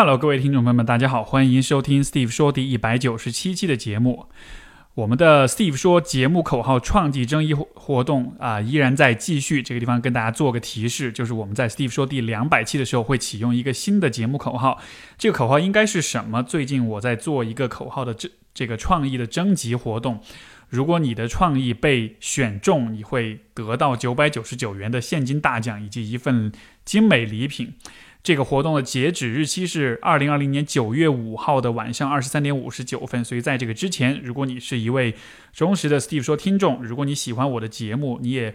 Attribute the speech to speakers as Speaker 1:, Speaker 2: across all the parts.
Speaker 1: Hello，各位听众朋友们，大家好，欢迎收听 Steve 说第一百九十七期的节目。我们的 Steve 说节目口号创纪争议活动啊，依然在继续。这个地方跟大家做个提示，就是我们在 Steve 说第两百期的时候会启用一个新的节目口号。这个口号应该是什么？最近我在做一个口号的这这个创意的征集活动。如果你的创意被选中，你会得到九百九十九元的现金大奖以及一份精美礼品。这个活动的截止日期是二零二零年九月五号的晚上二十三点五十九分，所以在这个之前，如果你是一位忠实的 Steve 说听众，如果你喜欢我的节目，你也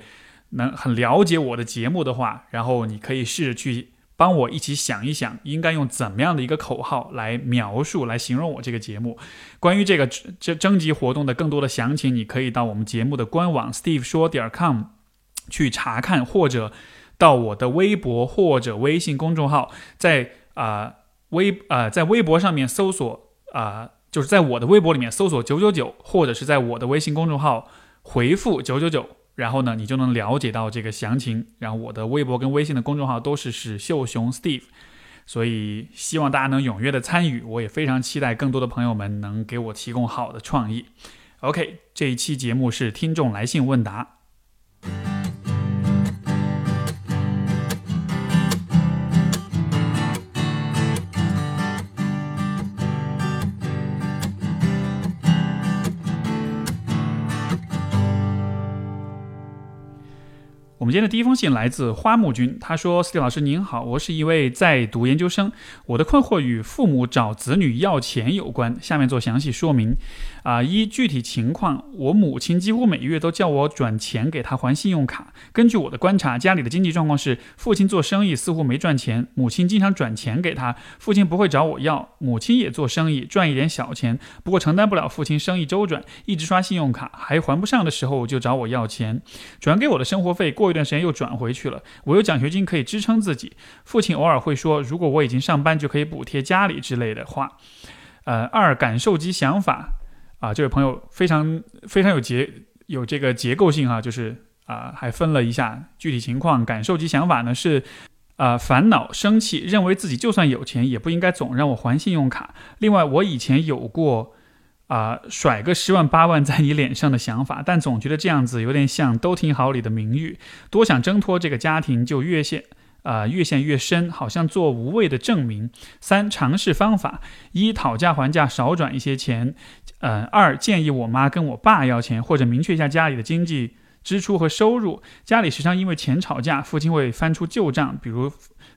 Speaker 1: 能很了解我的节目的话，然后你可以试着去帮我一起想一想，应该用怎么样的一个口号来描述、来形容我这个节目。关于这个征征集活动的更多的详情，你可以到我们节目的官网 Steve 说点 com 去查看，或者。到我的微博或者微信公众号，在啊微啊在微博上面搜索啊，就是在我的微博里面搜索九九九，或者是在我的微信公众号回复九九九，然后呢，你就能了解到这个详情。然后我的微博跟微信的公众号都是史秀雄 Steve，所以希望大家能踊跃的参与。我也非常期待更多的朋友们能给我提供好的创意。OK，这一期节目是听众来信问答。我们今天的第一封信来自花木君，他说：“斯蒂老师您好，我是一位在读研究生，我的困惑与父母找子女要钱有关，下面做详细说明。啊，一具体情况，我母亲几乎每月都叫我转钱给她还信用卡。根据我的观察，家里的经济状况是，父亲做生意似乎没赚钱，母亲经常转钱给他，父亲不会找我要。母亲也做生意，赚一点小钱，不过承担不了父亲生意周转，一直刷信用卡，还还不上的时候就找我要钱，转给我的生活费过于。”一段时间又转回去了。我有奖学金可以支撑自己。父亲偶尔会说：“如果我已经上班，就可以补贴家里之类的话。”呃，二感受及想法啊，这位朋友非常非常有结有这个结构性哈，就是啊，还分了一下具体情况。感受及想法呢是啊，烦恼、生气，认为自己就算有钱，也不应该总让我还信用卡。另外，我以前有过。啊，甩个十万八万在你脸上的想法，但总觉得这样子有点像都挺好里的名誉，多想挣脱这个家庭就越陷啊越陷越深，好像做无谓的证明。三尝试方法：一讨价还价，少转一些钱；呃，二建议我妈跟我爸要钱，或者明确一下家里的经济。支出和收入，家里时常因为钱吵架，父亲会翻出旧账，比如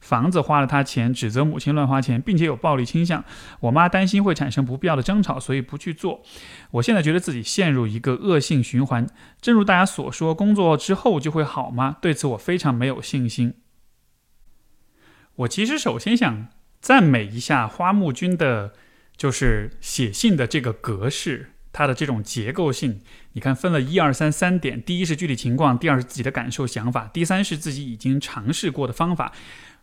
Speaker 1: 房子花了他钱，指责母亲乱花钱，并且有暴力倾向。我妈担心会产生不必要的争吵，所以不去做。我现在觉得自己陷入一个恶性循环。正如大家所说，工作之后就会好吗？对此我非常没有信心。我其实首先想赞美一下花木君的，就是写信的这个格式。它的这种结构性，你看分了一二三三点，第一是具体情况，第二是自己的感受想法，第三是自己已经尝试过的方法。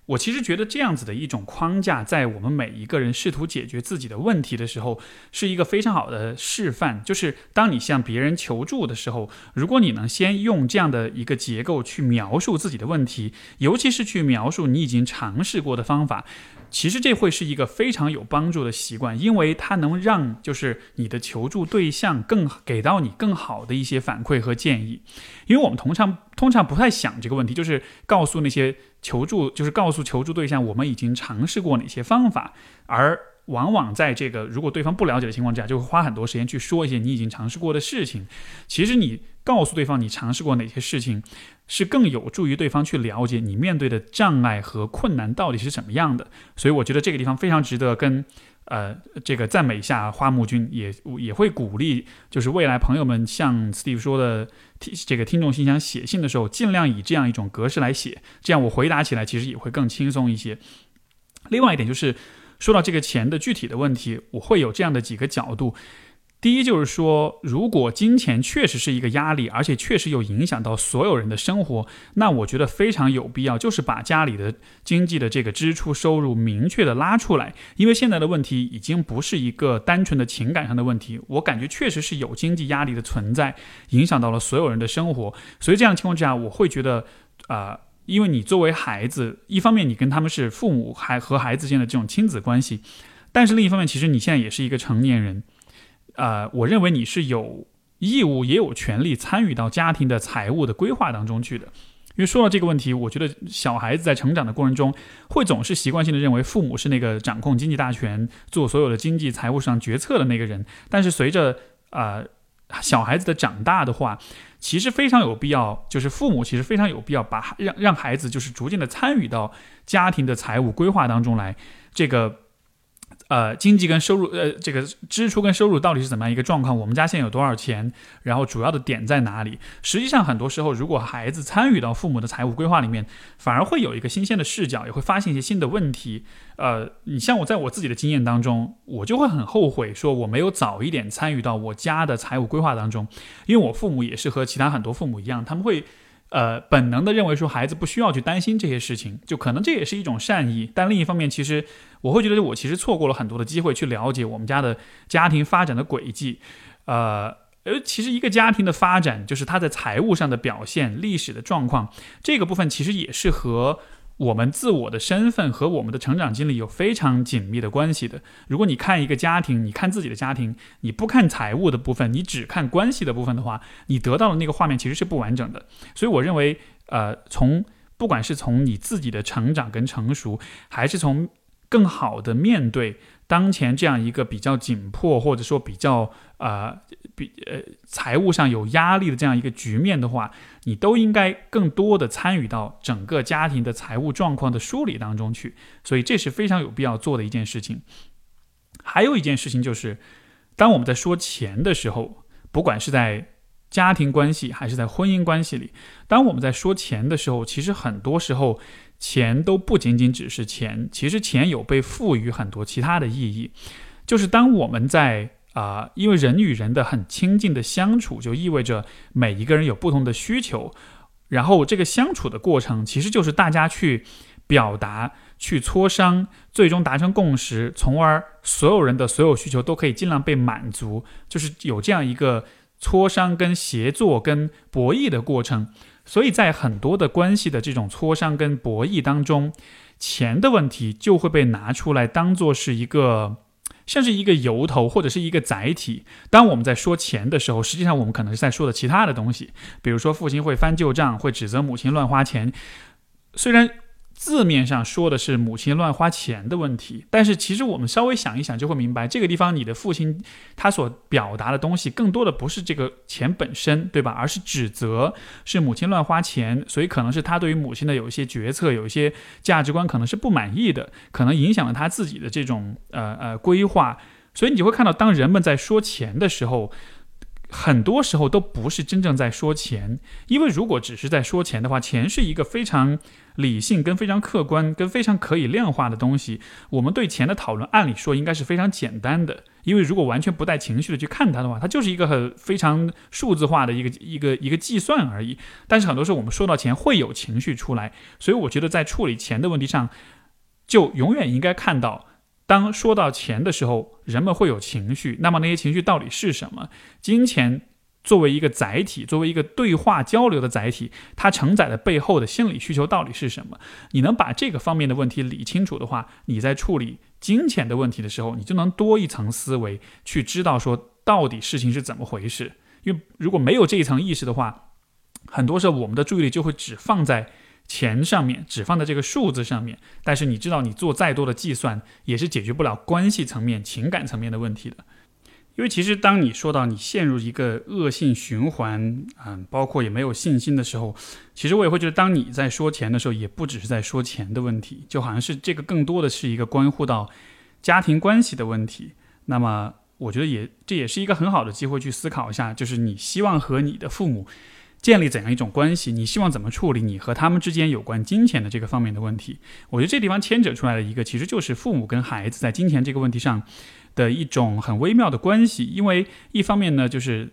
Speaker 1: 我其实觉得这样子的一种框架，在我们每一个人试图解决自己的问题的时候，是一个非常好的示范。就是当你向别人求助的时候，如果你能先用这样的一个结构去描述自己的问题，尤其是去描述你已经尝试过的方法，其实这会是一个非常有帮助的习惯，因为它能让就是你的求助对象更给到你更好的一些反馈和建议。因为我们通常通常不太想这个问题，就是告诉那些。求助就是告诉求助对象，我们已经尝试过哪些方法，而往往在这个如果对方不了解的情况之下，就会花很多时间去说一些你已经尝试过的事情。其实你告诉对方你尝试过哪些事情，是更有助于对方去了解你面对的障碍和困难到底是怎么样的。所以我觉得这个地方非常值得跟。呃，这个赞美一下花木君，也也会鼓励，就是未来朋友们像 Steve 说的，这个听众信箱写信的时候，尽量以这样一种格式来写，这样我回答起来其实也会更轻松一些。另外一点就是，说到这个钱的具体的问题，我会有这样的几个角度。第一就是说，如果金钱确实是一个压力，而且确实有影响到所有人的生活，那我觉得非常有必要，就是把家里的经济的这个支出收入明确的拉出来。因为现在的问题已经不是一个单纯的情感上的问题，我感觉确实是有经济压力的存在，影响到了所有人的生活。所以这样的情况之下，我会觉得，啊。因为你作为孩子，一方面你跟他们是父母还和孩子间的这种亲子关系，但是另一方面，其实你现在也是一个成年人，呃，我认为你是有义务也有权利参与到家庭的财务的规划当中去的。因为说到这个问题，我觉得小孩子在成长的过程中，会总是习惯性的认为父母是那个掌控经济大权、做所有的经济财务上决策的那个人。但是随着呃小孩子的长大的话，其实非常有必要，就是父母其实非常有必要把让让孩子就是逐渐的参与到家庭的财务规划当中来，这个。呃，经济跟收入，呃，这个支出跟收入到底是怎么样一个状况？我们家现在有多少钱？然后主要的点在哪里？实际上，很多时候，如果孩子参与到父母的财务规划里面，反而会有一个新鲜的视角，也会发现一些新的问题。呃，你像我在我自己的经验当中，我就会很后悔，说我没有早一点参与到我家的财务规划当中，因为我父母也是和其他很多父母一样，他们会。呃，本能的认为说孩子不需要去担心这些事情，就可能这也是一种善意。但另一方面，其实我会觉得我其实错过了很多的机会去了解我们家的家庭发展的轨迹。呃，呃，其实一个家庭的发展，就是他在财务上的表现、历史的状况，这个部分其实也是和。我们自我的身份和我们的成长经历有非常紧密的关系的。如果你看一个家庭，你看自己的家庭，你不看财务的部分，你只看关系的部分的话，你得到的那个画面其实是不完整的。所以我认为，呃，从不管是从你自己的成长跟成熟，还是从更好的面对。当前这样一个比较紧迫，或者说比较呃比呃财务上有压力的这样一个局面的话，你都应该更多的参与到整个家庭的财务状况的梳理当中去。所以这是非常有必要做的一件事情。还有一件事情就是，当我们在说钱的时候，不管是在家庭关系还是在婚姻关系里，当我们在说钱的时候，其实很多时候。钱都不仅仅只是钱，其实钱有被赋予很多其他的意义。就是当我们在啊，因为人与人的很亲近的相处，就意味着每一个人有不同的需求，然后这个相处的过程，其实就是大家去表达、去磋商，最终达成共识，从而所有人的所有需求都可以尽量被满足，就是有这样一个磋商、跟协作、跟博弈的过程。所以在很多的关系的这种磋商跟博弈当中，钱的问题就会被拿出来当做是一个，像是一个由头或者是一个载体。当我们在说钱的时候，实际上我们可能是在说的其他的东西，比如说父亲会翻旧账，会指责母亲乱花钱，虽然。字面上说的是母亲乱花钱的问题，但是其实我们稍微想一想就会明白，这个地方你的父亲他所表达的东西，更多的不是这个钱本身，对吧？而是指责是母亲乱花钱，所以可能是他对于母亲的有一些决策、有一些价值观可能是不满意的，可能影响了他自己的这种呃呃规划。所以你会看到，当人们在说钱的时候。很多时候都不是真正在说钱，因为如果只是在说钱的话，钱是一个非常理性、跟非常客观、跟非常可以量化的东西。我们对钱的讨论，按理说应该是非常简单的，因为如果完全不带情绪的去看它的话，它就是一个很非常数字化的一个一个一个计算而已。但是很多时候我们说到钱会有情绪出来，所以我觉得在处理钱的问题上，就永远应该看到。当说到钱的时候，人们会有情绪。那么那些情绪到底是什么？金钱作为一个载体，作为一个对话交流的载体，它承载的背后的心理需求到底是什么？你能把这个方面的问题理清楚的话，你在处理金钱的问题的时候，你就能多一层思维，去知道说到底事情是怎么回事。因为如果没有这一层意识的话，很多时候我们的注意力就会只放在。钱上面只放在这个数字上面，但是你知道，你做再多的计算也是解决不了关系层面、情感层面的问题的。因为其实当你说到你陷入一个恶性循环，嗯，包括也没有信心的时候，其实我也会觉得，当你在说钱的时候，也不只是在说钱的问题，就好像是这个更多的是一个关乎到家庭关系的问题。那么，我觉得也这也是一个很好的机会去思考一下，就是你希望和你的父母。建立怎样一种关系？你希望怎么处理你和他们之间有关金钱的这个方面的问题？我觉得这地方牵扯出来的一个，其实就是父母跟孩子在金钱这个问题上的一种很微妙的关系。因为一方面呢，就是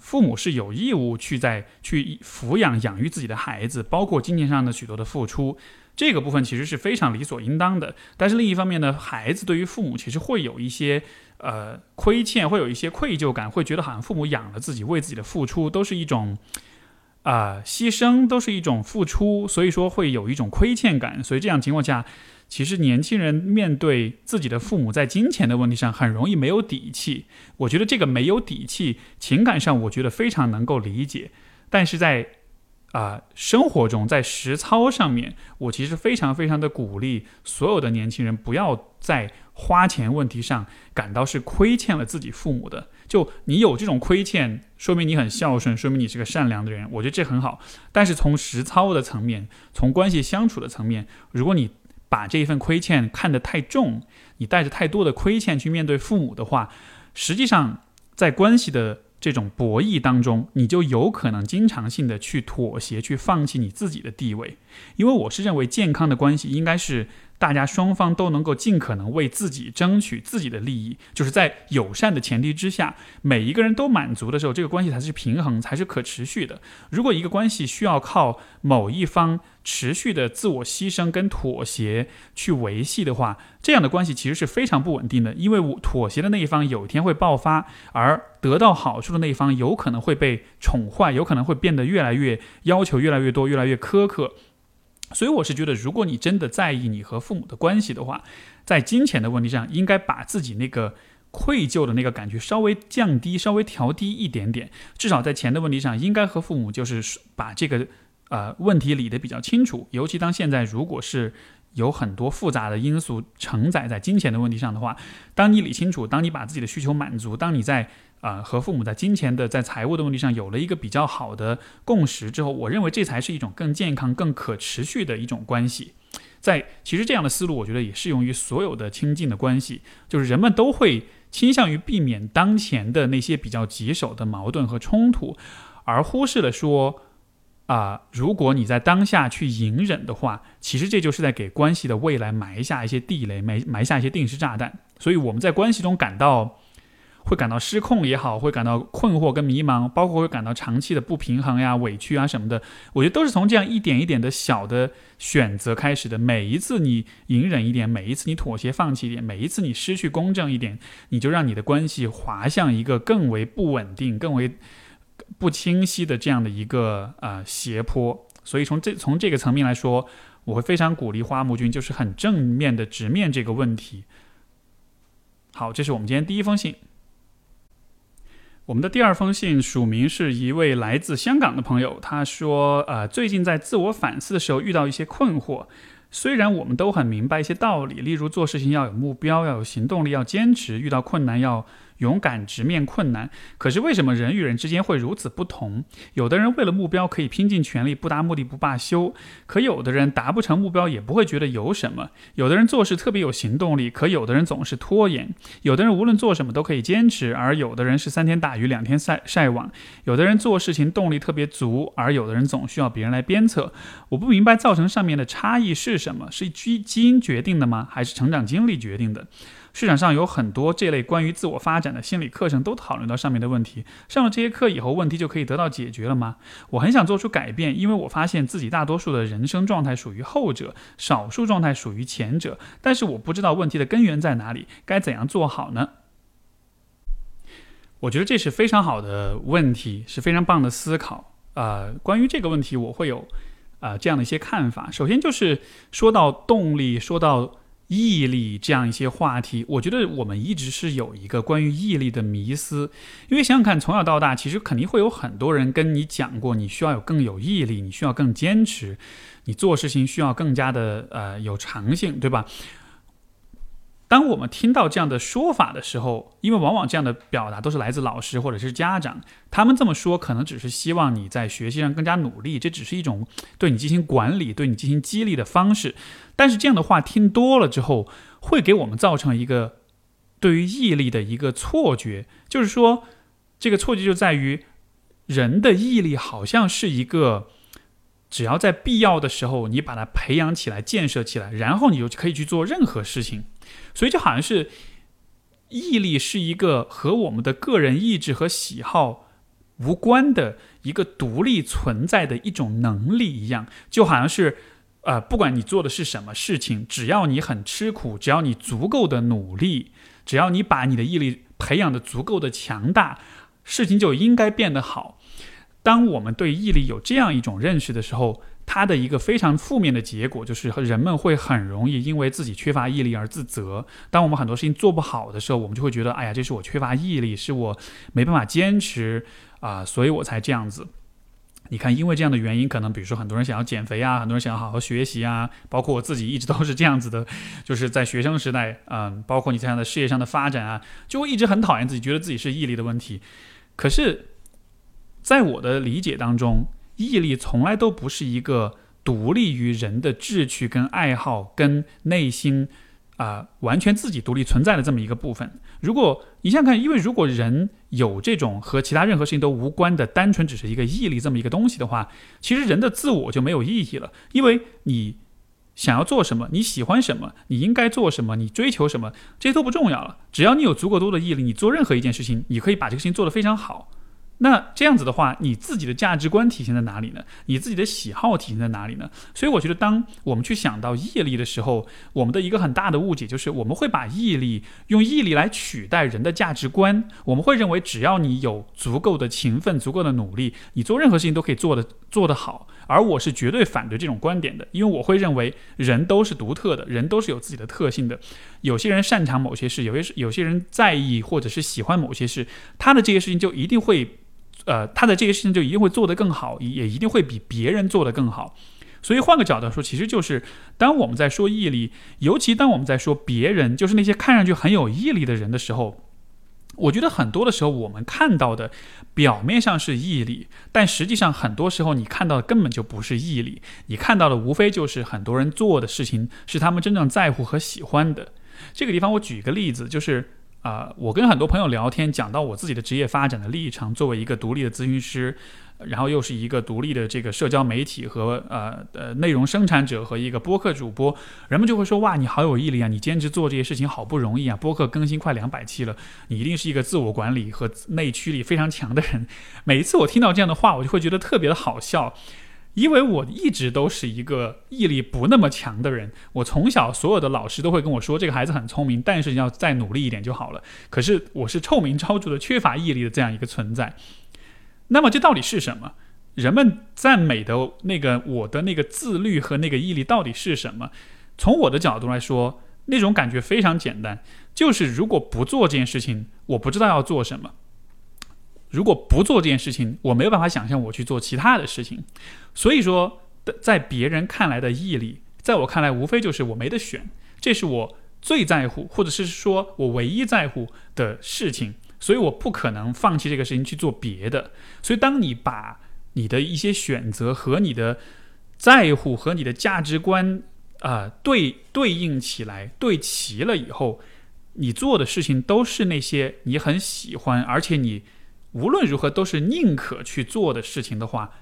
Speaker 1: 父母是有义务去在去抚养养育自己的孩子，包括金钱上的许多的付出，这个部分其实是非常理所应当的。但是另一方面呢，孩子对于父母其实会有一些呃亏欠，会有一些愧疚感，会觉得好像父母养了自己，为自己的付出都是一种。啊牺牲，都是一种付出，所以说会有一种亏欠感。所以这样情况下，其实年轻人面对自己的父母在金钱的问题上很容易没有底气。我觉得这个没有底气，情感上我觉得非常能够理解，但是在啊，生活中在实操上面，我其实非常非常的鼓励所有的年轻人不要在花钱问题上感到是亏欠了自己父母的。就你有这种亏欠，说明你很孝顺，说明你是个善良的人，我觉得这很好。但是从实操的层面，从关系相处的层面，如果你把这一份亏欠看得太重，你带着太多的亏欠去面对父母的话，实际上在关系的。这种博弈当中，你就有可能经常性的去妥协，去放弃你自己的地位。因为我是认为，健康的关系应该是。大家双方都能够尽可能为自己争取自己的利益，就是在友善的前提之下，每一个人都满足的时候，这个关系才是平衡，才是可持续的。如果一个关系需要靠某一方持续的自我牺牲跟妥协去维系的话，这样的关系其实是非常不稳定的。因为我妥协的那一方有一天会爆发，而得到好处的那一方有可能会被宠坏，有可能会变得越来越要求越来越多，越来越苛刻。所以我是觉得，如果你真的在意你和父母的关系的话，在金钱的问题上，应该把自己那个愧疚的那个感觉稍微降低，稍微调低一点点。至少在钱的问题上，应该和父母就是把这个呃问题理得比较清楚。尤其当现在如果是有很多复杂的因素承载在金钱的问题上的话，当你理清楚，当你把自己的需求满足，当你在。啊，和父母在金钱的、在财务的问题上有了一个比较好的共识之后，我认为这才是一种更健康、更可持续的一种关系。在其实这样的思路，我觉得也适用于所有的亲近的关系，就是人们都会倾向于避免当前的那些比较棘手的矛盾和冲突，而忽视了说，啊，如果你在当下去隐忍的话，其实这就是在给关系的未来埋下一些地雷，埋埋下一些定时炸弹。所以我们在关系中感到。会感到失控也好，会感到困惑跟迷茫，包括会感到长期的不平衡呀、委屈啊什么的，我觉得都是从这样一点一点的小的选择开始的。每一次你隐忍一点，每一次你妥协放弃一点，每一次你失去公正一点，你就让你的关系滑向一个更为不稳定、更为不清晰的这样的一个呃斜坡。所以从这从这个层面来说，我会非常鼓励花木君，就是很正面的直面这个问题。好，这是我们今天第一封信。我们的第二封信署名是一位来自香港的朋友，他说：“呃，最近在自我反思的时候遇到一些困惑。虽然我们都很明白一些道理，例如做事情要有目标，要有行动力，要坚持，遇到困难要。”勇敢直面困难，可是为什么人与人之间会如此不同？有的人为了目标可以拼尽全力，不达目的不罢休；可有的人达不成目标也不会觉得有什么。有的人做事特别有行动力，可有的人总是拖延；有的人无论做什么都可以坚持，而有的人是三天打鱼两天晒晒网；有的人做事情动力特别足，而有的人总需要别人来鞭策。我不明白造成上面的差异是什么？是基基因决定的吗？还是成长经历决定的？市场上有很多这类关于自我发展的心理课程，都讨论到上面的问题。上了这些课以后，问题就可以得到解决了吗？我很想做出改变，因为我发现自己大多数的人生状态属于后者，少数状态属于前者。但是我不知道问题的根源在哪里，该怎样做好呢？我觉得这是非常好的问题，是非常棒的思考。呃，关于这个问题，我会有啊这样的一些看法。首先就是说到动力，说到。毅力这样一些话题，我觉得我们一直是有一个关于毅力的迷思。因为想想看，从小到大，其实肯定会有很多人跟你讲过，你需要有更有毅力，你需要更坚持，你做事情需要更加的呃有长性，对吧？当我们听到这样的说法的时候，因为往往这样的表达都是来自老师或者是家长，他们这么说可能只是希望你在学习上更加努力，这只是一种对你进行管理、对你进行激励的方式。但是这样的话听多了之后，会给我们造成一个对于毅力的一个错觉，就是说，这个错觉就在于人的毅力好像是一个。只要在必要的时候，你把它培养起来、建设起来，然后你就可以去做任何事情。所以就好像是毅力是一个和我们的个人意志和喜好无关的一个独立存在的一种能力一样，就好像是呃，不管你做的是什么事情，只要你很吃苦，只要你足够的努力，只要你把你的毅力培养的足够的强大，事情就应该变得好。当我们对毅力有这样一种认识的时候，它的一个非常负面的结果就是人们会很容易因为自己缺乏毅力而自责。当我们很多事情做不好的时候，我们就会觉得，哎呀，这是我缺乏毅力，是我没办法坚持啊，所以我才这样子。你看，因为这样的原因，可能比如说很多人想要减肥啊，很多人想要好好学习啊，包括我自己一直都是这样子的，就是在学生时代，嗯，包括你这样的事业上的发展啊，就会一直很讨厌自己，觉得自己是毅力的问题。可是，在我的理解当中，毅力从来都不是一个独立于人的志趣、跟爱好、跟内心。啊，完全自己独立存在的这么一个部分。如果你想想看，因为如果人有这种和其他任何事情都无关的，单纯只是一个毅力这么一个东西的话，其实人的自我就没有意义了。因为你想要做什么，你喜欢什么，你应该做什么，你追求什么，这些都不重要了。只要你有足够多的毅力，你做任何一件事情，你可以把这个事情做得非常好。那这样子的话，你自己的价值观体现在哪里呢？你自己的喜好体现在哪里呢？所以我觉得，当我们去想到毅力的时候，我们的一个很大的误解就是，我们会把毅力用毅力来取代人的价值观。我们会认为，只要你有足够的勤奋、足够的努力，你做任何事情都可以做得做得好。而我是绝对反对这种观点的，因为我会认为，人都是独特的，人都是有自己的特性的。有些人擅长某些事，有些有些人在意或者是喜欢某些事，他的这些事情就一定会。呃，他的这些事情就一定会做得更好，也一定会比别人做得更好。所以换个角度说，其实就是当我们在说毅力，尤其当我们在说别人，就是那些看上去很有毅力的人的时候，我觉得很多的时候我们看到的表面上是毅力，但实际上很多时候你看到的根本就不是毅力，你看到的无非就是很多人做的事情是他们真正在乎和喜欢的。这个地方我举一个例子，就是。啊，我跟很多朋友聊天，讲到我自己的职业发展的历程，作为一个独立的咨询师，然后又是一个独立的这个社交媒体和呃呃内容生产者和一个播客主播，人们就会说哇，你好有毅力啊，你坚持做这些事情好不容易啊，播客更新快两百期了，你一定是一个自我管理和内驱力非常强的人。每一次我听到这样的话，我就会觉得特别的好笑。因为我一直都是一个毅力不那么强的人，我从小所有的老师都会跟我说，这个孩子很聪明，但是要再努力一点就好了。可是我是臭名昭著的缺乏毅力的这样一个存在。那么这到底是什么？人们赞美的那个我的那个自律和那个毅力到底是什么？从我的角度来说，那种感觉非常简单，就是如果不做这件事情，我不知道要做什么。如果不做这件事情，我没有办法想象我去做其他的事情。所以说，在别人看来的毅力，在我看来，无非就是我没得选，这是我最在乎，或者是说我唯一在乎的事情。所以我不可能放弃这个事情去做别的。所以，当你把你的一些选择和你的在乎和你的价值观啊对对应起来，对齐了以后，你做的事情都是那些你很喜欢，而且你。无论如何都是宁可去做的事情的话，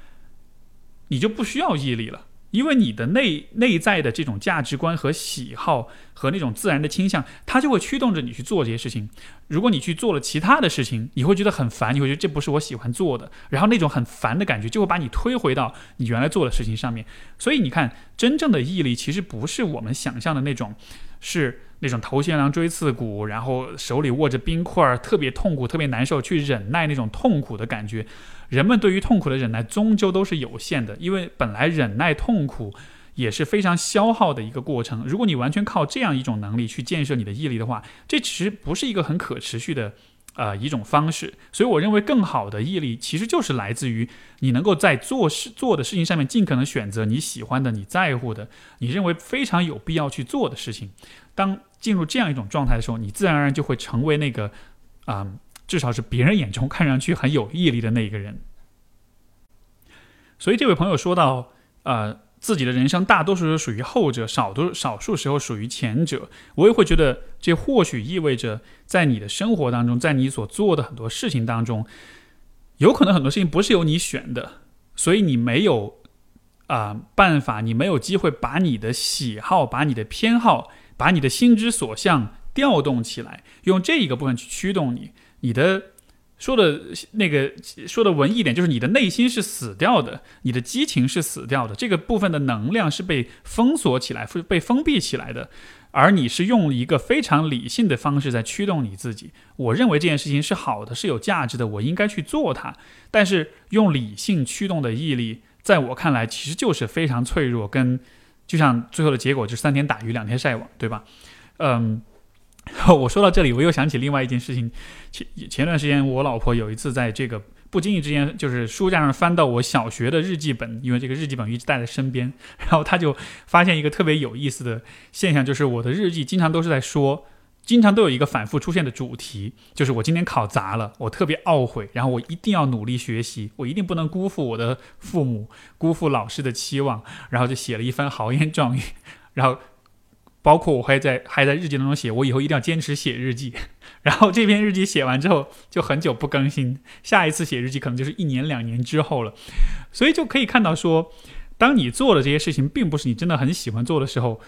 Speaker 1: 你就不需要毅力了，因为你的内内在的这种价值观和喜好和那种自然的倾向，它就会驱动着你去做这些事情。如果你去做了其他的事情，你会觉得很烦，你会觉得这不是我喜欢做的，然后那种很烦的感觉就会把你推回到你原来做的事情上面。所以你看，真正的毅力其实不是我们想象的那种，是。那种头悬梁锥刺股，然后手里握着冰块，特别痛苦、特别难受，去忍耐那种痛苦的感觉。人们对于痛苦的忍耐终究都是有限的，因为本来忍耐痛苦也是非常消耗的一个过程。如果你完全靠这样一种能力去建设你的毅力的话，这其实不是一个很可持续的。呃，一种方式，所以我认为更好的毅力其实就是来自于你能够在做事做的事情上面尽可能选择你喜欢的、你在乎的、你认为非常有必要去做的事情。当进入这样一种状态的时候，你自然而然就会成为那个啊，至少是别人眼中看上去很有毅力的那一个人。所以这位朋友说到，呃。自己的人生大多数是属于后者，少多少数时候属于前者。我也会觉得，这或许意味着，在你的生活当中，在你所做的很多事情当中，有可能很多事情不是由你选的，所以你没有啊办法，你没有机会把你的喜好、把你的偏好、把你的心之所向调动起来，用这一个部分去驱动你，你的。说的那个说的文艺点，就是你的内心是死掉的，你的激情是死掉的，这个部分的能量是被封锁起来、被封闭起来的。而你是用一个非常理性的方式在驱动你自己。我认为这件事情是好的，是有价值的，我应该去做它。但是用理性驱动的毅力，在我看来其实就是非常脆弱，跟就像最后的结果就是三天打鱼两天晒网，对吧？嗯，我说到这里，我又想起另外一件事情。前前段时间，我老婆有一次在这个。不经意之间，就是书架上翻到我小学的日记本，因为这个日记本一直带在身边。然后她就发现一个特别有意思的现象，就是我的日记经常都是在说，经常都有一个反复出现的主题，就是我今天考砸了，我特别懊悔，然后我一定要努力学习，我一定不能辜负我的父母，辜负老师的期望，然后就写了一番豪言壮语，然后。包括我还在还在日记当中写，我以后一定要坚持写日记。然后这篇日记写完之后就很久不更新，下一次写日记可能就是一年两年之后了。所以就可以看到说，当你做的这些事情并不是你真的很喜欢做的时候，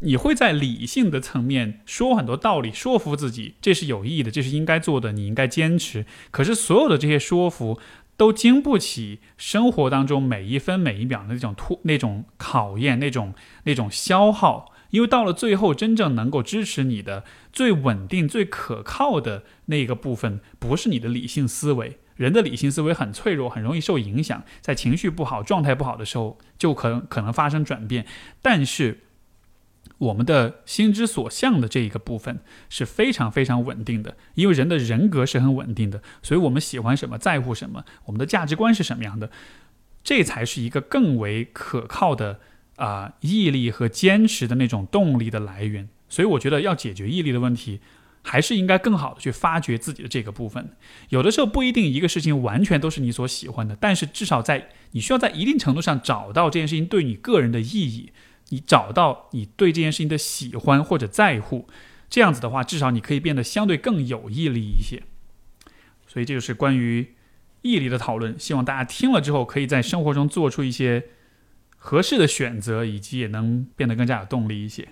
Speaker 1: 你会在理性的层面说很多道理，说服自己这是有意义的，这是应该做的，你应该坚持。可是所有的这些说服都经不起生活当中每一分每一秒的那种突那种考验，那种那种消耗。因为到了最后，真正能够支持你的、最稳定、最可靠的那个部分，不是你的理性思维。人的理性思维很脆弱，很容易受影响，在情绪不好、状态不好的时候，就可能可能发生转变。但是，我们的心之所向的这一个部分是非常非常稳定的，因为人的人格是很稳定的，所以我们喜欢什么，在乎什么，我们的价值观是什么样的，这才是一个更为可靠的。啊，毅力和坚持的那种动力的来源，所以我觉得要解决毅力的问题，还是应该更好的去发掘自己的这个部分。有的时候不一定一个事情完全都是你所喜欢的，但是至少在你需要在一定程度上找到这件事情对你个人的意义，你找到你对这件事情的喜欢或者在乎，这样子的话，至少你可以变得相对更有毅力一些。所以这就是关于毅力的讨论，希望大家听了之后，可以在生活中做出一些。合适的选择，以及也能变得更加有动力一些。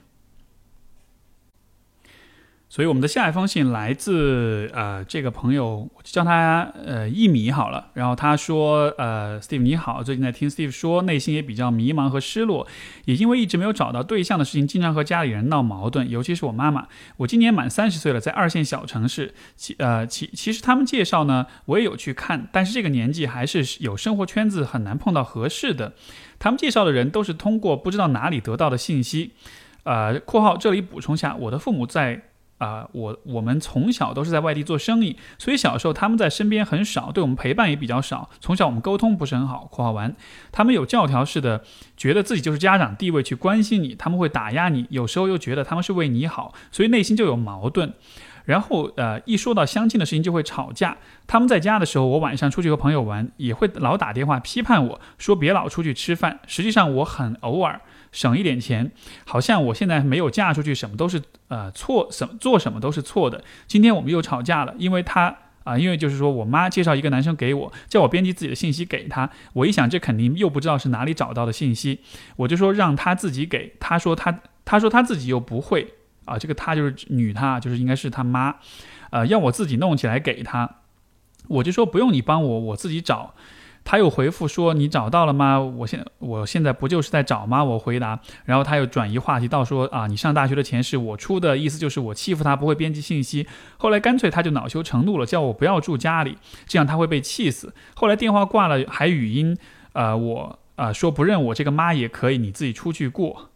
Speaker 1: 所以我们的下一封信来自呃这个朋友，我就叫他呃一米好了。然后他说呃 Steve 你好，最近在听 Steve 说，内心也比较迷茫和失落，也因为一直没有找到对象的事情，经常和家里人闹矛盾，尤其是我妈妈。我今年满三十岁了，在二线小城市，其呃其其实他们介绍呢，我也有去看，但是这个年纪还是有生活圈子很难碰到合适的。他们介绍的人都是通过不知道哪里得到的信息。呃，括号这里补充下，我的父母在。啊，我我们从小都是在外地做生意，所以小时候他们在身边很少，对我们陪伴也比较少。从小我们沟通不是很好。括号完，他们有教条式的，觉得自己就是家长地位去关心你，他们会打压你，有时候又觉得他们是为你好，所以内心就有矛盾。然后呃，一说到相亲的事情就会吵架。他们在家的时候，我晚上出去和朋友玩，也会老打电话批判我说别老出去吃饭。实际上我很偶尔。省一点钱，好像我现在没有嫁出去，什么都是呃错，什么做什么都是错的。今天我们又吵架了，因为他啊，因为就是说我妈介绍一个男生给我，叫我编辑自己的信息给他。我一想，这肯定又不知道是哪里找到的信息，我就说让他自己给。他说他他说他自己又不会啊，这个他就是女他，就是应该是他妈，呃，要我自己弄起来给他。我就说不用你帮我，我自己找。他又回复说：“你找到了吗？我现我现在不就是在找吗？”我回答，然后他又转移话题到说：“啊，你上大学的钱是我出的，意思就是我欺负他不会编辑信息。后来干脆他就恼羞成怒了，叫我不要住家里，这样他会被气死。后来电话挂了，还语音，呃，我啊说不认我这个妈也可以，你自己出去过。”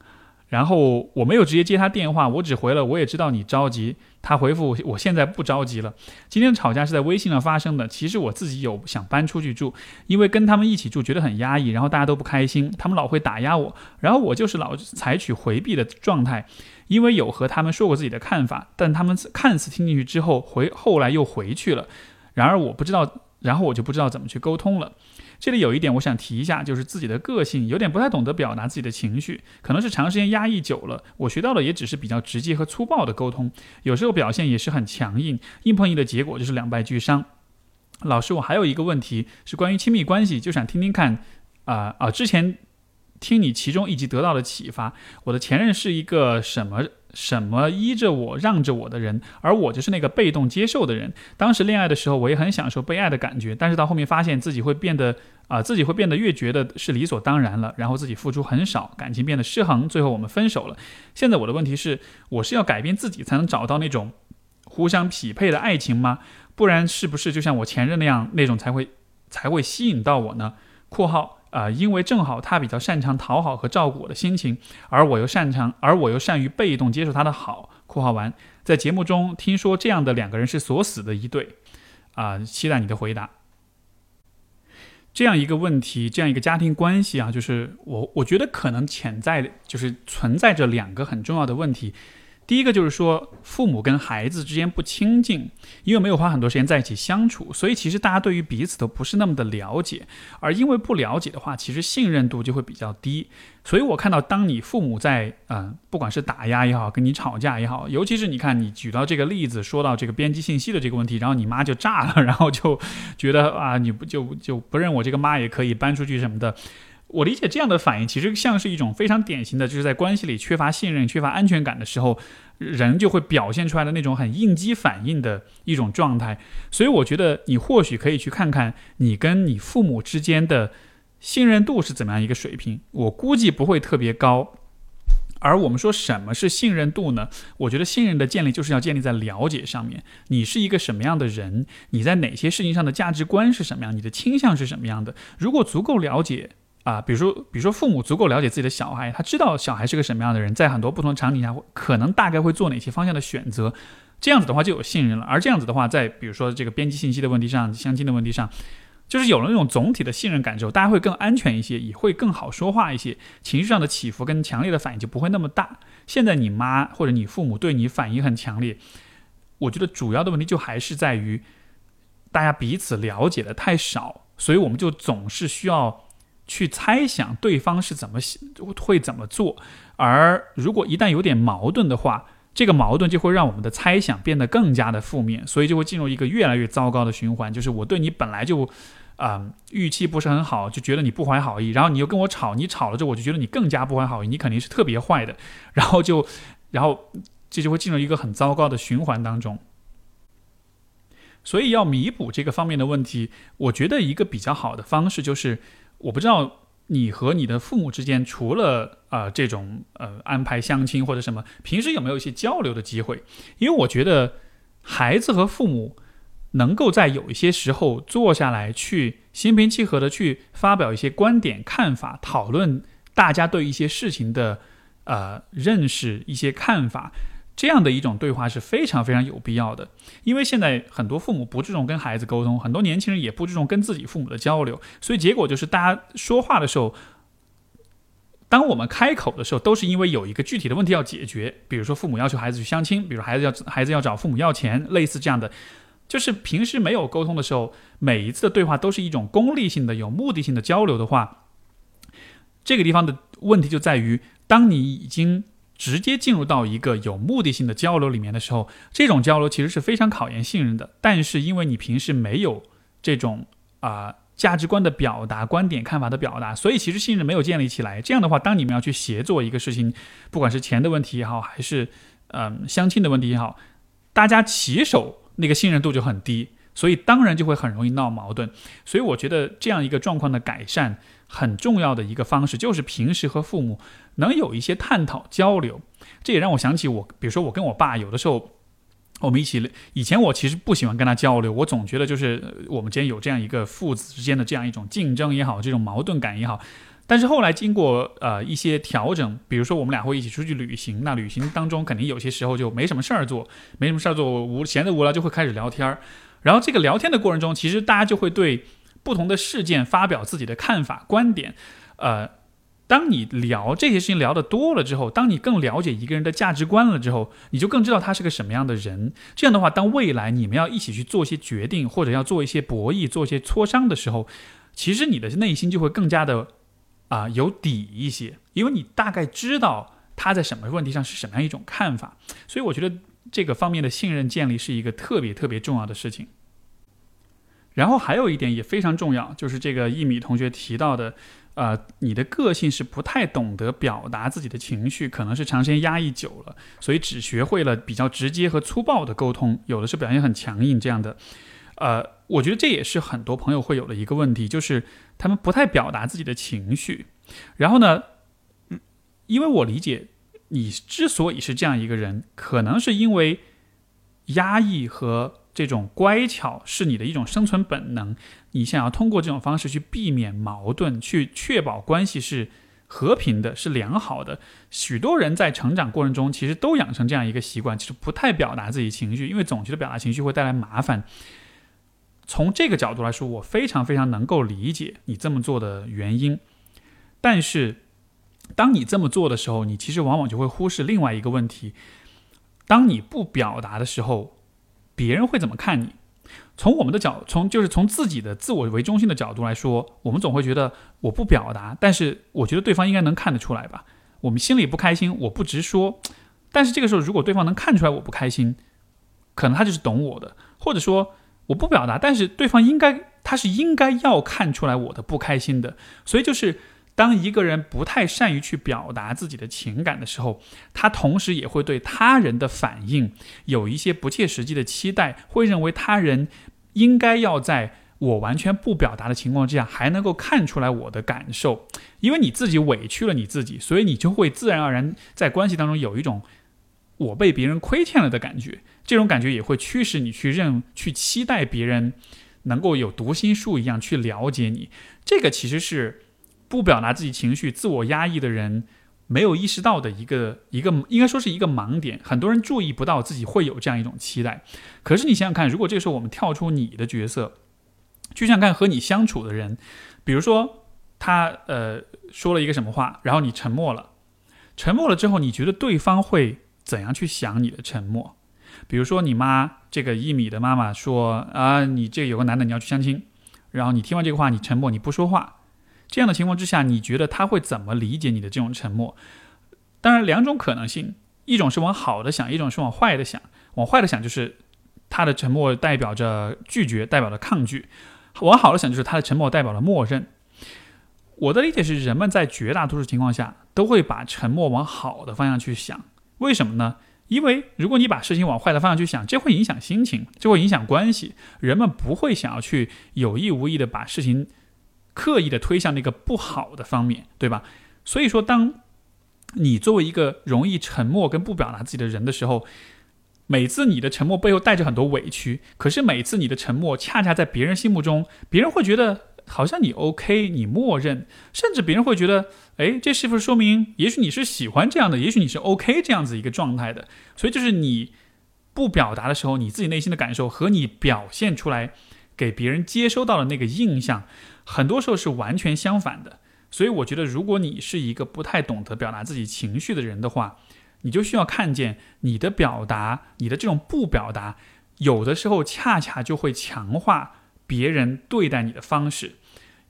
Speaker 1: 然后我没有直接接他电话，我只回了，我也知道你着急。他回复我现在不着急了。今天的吵架是在微信上发生的。其实我自己有想搬出去住，因为跟他们一起住觉得很压抑，然后大家都不开心，他们老会打压我，然后我就是老采取回避的状态。因为有和他们说过自己的看法，但他们看似听进去之后回后来又回去了。然而我不知道，然后我就不知道怎么去沟通了。这里有一点我想提一下，就是自己的个性有点不太懂得表达自己的情绪，可能是长时间压抑久了。我学到的也只是比较直接和粗暴的沟通，有时候表现也是很强硬，硬碰硬的结果就是两败俱伤。老师，我还有一个问题是关于亲密关系，就想听听看，啊啊，之前听你其中一集得到的启发。我的前任是一个什么什么依着我、让着我的人，而我就是那个被动接受的人。当时恋爱的时候，我也很享受被爱的感觉，但是到后面发现自己会变得啊，自己会变得越觉得是理所当然了，然后自己付出很少，感情变得失衡，最后我们分手了。现在我的问题是，我是要改变自己才能找到那种互相匹配的爱情吗？不然是不是就像我前任那样，那种才会才会吸引到我呢？（括号）啊，因为正好他比较擅长讨好和照顾我的心情，而我又擅长，而我又善于被动接受他的好。括号完，在节目中听说这样的两个人是锁死的一对，啊，期待你的回答。这样一个问题，这样一个家庭关系啊，就是我我觉得可能潜在的就是存在着两个很重要的问题。第一个就是说，父母跟孩子之间不亲近，因为没有花很多时间在一起相处，所以其实大家对于彼此都不是那么的了解。而因为不了解的话，其实信任度就会比较低。所以我看到，当你父母在嗯，不管是打压也好，跟你吵架也好，尤其是你看你举到这个例子，说到这个编辑信息的这个问题，然后你妈就炸了，然后就觉得啊，你不就就不认我这个妈也可以搬出去什么的。我理解这样的反应，其实像是一种非常典型的，就是在关系里缺乏信任、缺乏安全感的时候，人就会表现出来的那种很应激反应的一种状态。所以，我觉得你或许可以去看看你跟你父母之间的信任度是怎么样一个水平。我估计不会特别高。而我们说什么是信任度呢？我觉得信任的建立就是要建立在了解上面。你是一个什么样的人？你在哪些事情上的价值观是什么样？你的倾向是什么样的？如果足够了解。啊，比如说，比如说，父母足够了解自己的小孩，他知道小孩是个什么样的人，在很多不同场景下，可能大概会做哪些方向的选择，这样子的话就有信任了。而这样子的话，在比如说这个编辑信息的问题上、相亲的问题上，就是有了那种总体的信任感之后，大家会更安全一些，也会更好说话一些，情绪上的起伏跟强烈的反应就不会那么大。现在你妈或者你父母对你反应很强烈，我觉得主要的问题就还是在于大家彼此了解的太少，所以我们就总是需要。去猜想对方是怎么会怎么做，而如果一旦有点矛盾的话，这个矛盾就会让我们的猜想变得更加的负面，所以就会进入一个越来越糟糕的循环。就是我对你本来就，啊，预期不是很好，就觉得你不怀好意，然后你又跟我吵，你吵了之后，我就觉得你更加不怀好意，你肯定是特别坏的，然后就，然后这就会进入一个很糟糕的循环当中。所以要弥补这个方面的问题，我觉得一个比较好的方式就是。我不知道你和你的父母之间，除了啊这种呃安排相亲或者什么，平时有没有一些交流的机会？因为我觉得孩子和父母能够在有一些时候坐下来，去心平气和的去发表一些观点、看法，讨论大家对一些事情的呃认识、一些看法。这样的一种对话是非常非常有必要的，因为现在很多父母不注重跟孩子沟通，很多年轻人也不注重跟自己父母的交流，所以结果就是大家说话的时候，当我们开口的时候，都是因为有一个具体的问题要解决，比如说父母要求孩子去相亲，比如孩子要孩子要找父母要钱，类似这样的，就是平时没有沟通的时候，每一次的对话都是一种功利性的、有目的性的交流的话，这个地方的问题就在于，当你已经。直接进入到一个有目的性的交流里面的时候，这种交流其实是非常考验信任的。但是因为你平时没有这种啊价值观的表达、观点看法的表达，所以其实信任没有建立起来。这样的话，当你们要去协作一个事情，不管是钱的问题也好，还是嗯相亲的问题也好，大家起手那个信任度就很低，所以当然就会很容易闹矛盾。所以我觉得这样一个状况的改善。很重要的一个方式就是平时和父母能有一些探讨交流，这也让我想起我，比如说我跟我爸有的时候，我们一起，以前我其实不喜欢跟他交流，我总觉得就是我们之间有这样一个父子之间的这样一种竞争也好，这种矛盾感也好，但是后来经过呃一些调整，比如说我们俩会一起出去旅行，那旅行当中肯定有些时候就没什么事儿做，没什么事儿做，无闲的无聊就会开始聊天儿，然后这个聊天的过程中，其实大家就会对。不同的事件发表自己的看法观点，呃，当你聊这些事情聊得多了之后，当你更了解一个人的价值观了之后，你就更知道他是个什么样的人。这样的话，当未来你们要一起去做一些决定，或者要做一些博弈、做一些磋商的时候，其实你的内心就会更加的啊有底一些，因为你大概知道他在什么问题上是什么样一种看法。所以，我觉得这个方面的信任建立是一个特别特别重要的事情。然后还有一点也非常重要，就是这个一米同学提到的，呃，你的个性是不太懂得表达自己的情绪，可能是长时间压抑久了，所以只学会了比较直接和粗暴的沟通，有的是表现很强硬这样的。呃，我觉得这也是很多朋友会有的一个问题，就是他们不太表达自己的情绪。然后呢，嗯因为我理解你之所以是这样一个人，可能是因为压抑和这种乖巧是你的一种生存本能。你想要通过这种方式去避免矛盾，去确保关系是和平的、是良好的。许多人在成长过程中，其实都养成这样一个习惯，其实不太表达自己情绪，因为总觉得表达情绪会带来麻烦。从这个角度来说，我非常非常能够理解你这么做的原因。但是，当你这么做的时候，你其实往往就会忽视另外一个问题：当你不表达的时候，别人会怎么看你？从我们的角，从就是从自己的自我为中心的角度来说，我们总会觉得我不表达，但是我觉得对方应该能看得出来吧。我们心里不开心，我不直说，但是这个时候如果对方能看出来我不开心，可能他就是懂我的，或者说我不表达，但是对方应该他是应该要看出来我的不开心的。所以就是当一个人不太善于去表达自己的情感的时候，他同时也会对他人的反应有一些不切实际的期待，会认为他人。应该要在我完全不表达的情况之下，还能够看出来我的感受，因为你自己委屈了你自己，所以你就会自然而然在关系当中有一种我被别人亏欠了的感觉。这种感觉也会驱使你去认、去期待别人能够有读心术一样去了解你。这个其实是不表达自己情绪、自我压抑的人没有意识到的一个一个，应该说是一个盲点。很多人注意不到自己会有这样一种期待。可是你想想看，如果这个时候我们跳出你的角色，去想看和你相处的人，比如说他呃说了一个什么话，然后你沉默了，沉默了之后，你觉得对方会怎样去想你的沉默？比如说你妈这个一米的妈妈说啊，你这有个男的你要去相亲，然后你听完这个话，你沉默，你不说话，这样的情况之下，你觉得他会怎么理解你的这种沉默？当然两种可能性，一种是往好的想，一种是往坏的想。往坏的想就是。他的沉默代表着拒绝，代表着抗拒。往好的想，就是他的沉默代表了默认。我的理解是，人们在绝大多数情况下都会把沉默往好的方向去想。为什么呢？因为如果你把事情往坏的方向去想，这会影响心情，这会影响关系。人们不会想要去有意无意的把事情刻意的推向那个不好的方面，对吧？所以说，当你作为一个容易沉默跟不表达自己的人的时候，每次你的沉默背后带着很多委屈，可是每次你的沉默恰恰在别人心目中，别人会觉得好像你 OK，你默认，甚至别人会觉得，哎，这是不是说明，也许你是喜欢这样的，也许你是 OK 这样子一个状态的。所以就是你不表达的时候，你自己内心的感受和你表现出来给别人接收到的那个印象，很多时候是完全相反的。所以我觉得，如果你是一个不太懂得表达自己情绪的人的话，你就需要看见你的表达，你的这种不表达，有的时候恰恰就会强化别人对待你的方式。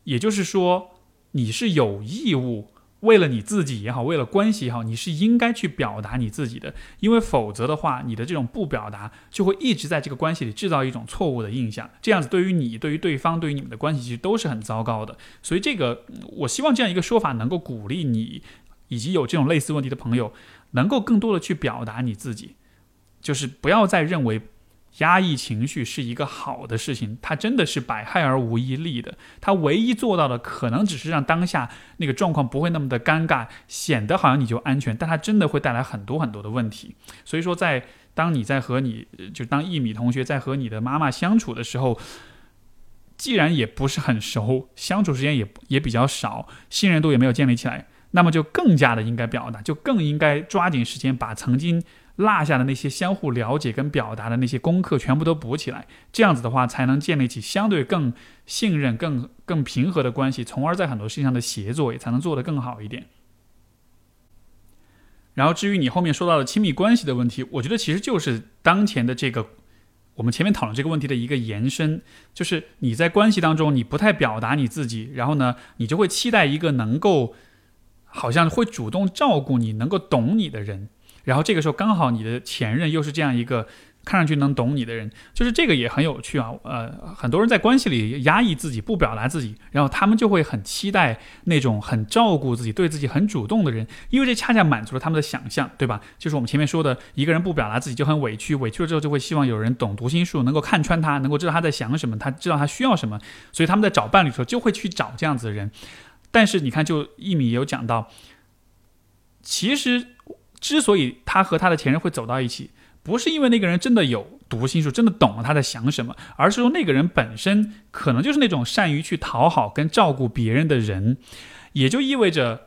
Speaker 1: 也就是说，你是有义务，为了你自己也好，为了关系也好，你是应该去表达你自己的。因为否则的话，你的这种不表达就会一直在这个关系里制造一种错误的印象。这样子对于你、对于对方、对于你们的关系，其实都是很糟糕的。所以，这个我希望这样一个说法能够鼓励你，以及有这种类似问题的朋友。能够更多的去表达你自己，就是不要再认为压抑情绪是一个好的事情，它真的是百害而无一利的。它唯一做到的可能只是让当下那个状况不会那么的尴尬，显得好像你就安全，但它真的会带来很多很多的问题。所以说，在当你在和你就当一米同学在和你的妈妈相处的时候，既然也不是很熟，相处时间也也比较少，信任度也没有建立起来。那么就更加的应该表达，就更应该抓紧时间把曾经落下的那些相互了解跟表达的那些功课全部都补起来。这样子的话，才能建立起相对更信任、更更平和的关系，从而在很多事情上的协作也才能做得更好一点。然后至于你后面说到的亲密关系的问题，我觉得其实就是当前的这个我们前面讨论这个问题的一个延伸，就是你在关系当中你不太表达你自己，然后呢，你就会期待一个能够。好像会主动照顾你、能够懂你的人，然后这个时候刚好你的前任又是这样一个看上去能懂你的人，就是这个也很有趣啊。呃，很多人在关系里压抑自己，不表达自己，然后他们就会很期待那种很照顾自己、对自己很主动的人，因为这恰恰满足了他们的想象，对吧？就是我们前面说的，一个人不表达自己就很委屈，委屈了之后就会希望有人懂读心术，能够看穿他，能够知道他在想什么，他知道他需要什么，所以他们在找伴侣的时候就会去找这样子的人。但是你看，就一米有讲到，其实之所以他和他的前任会走到一起。不是因为那个人真的有读心术，真的懂了他在想什么，而是说那个人本身可能就是那种善于去讨好跟照顾别人的人，也就意味着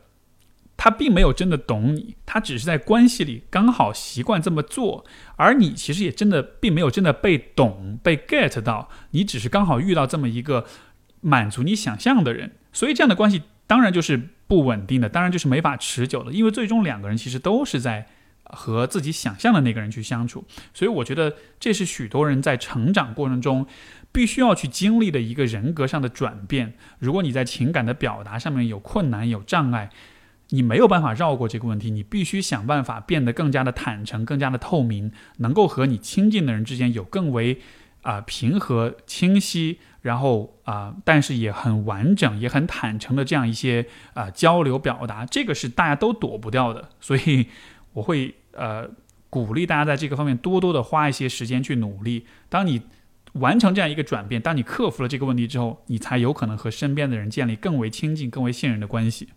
Speaker 1: 他并没有真的懂你，他只是在关系里刚好习惯这么做，而你其实也真的并没有真的被懂、被 get 到，你只是刚好遇到这么一个满足你想象的人，所以这样的关系当然就是不稳定的，当然就是没法持久的，因为最终两个人其实都是在。和自己想象的那个人去相处，所以我觉得这是许多人在成长过程中必须要去经历的一个人格上的转变。如果你在情感的表达上面有困难、有障碍，你没有办法绕过这个问题，你必须想办法变得更加的坦诚、更加的透明，能够和你亲近的人之间有更为啊平和、清晰，然后啊，但是也很完整、也很坦诚的这样一些啊交流表达，这个是大家都躲不掉的。所以我会。呃，鼓励大家在这个方面多多的花一些时间去努力。当你完成这样一个转变，当你克服了这个问题之后，你才有可能和身边的人建立更为亲近、更为信任的关系。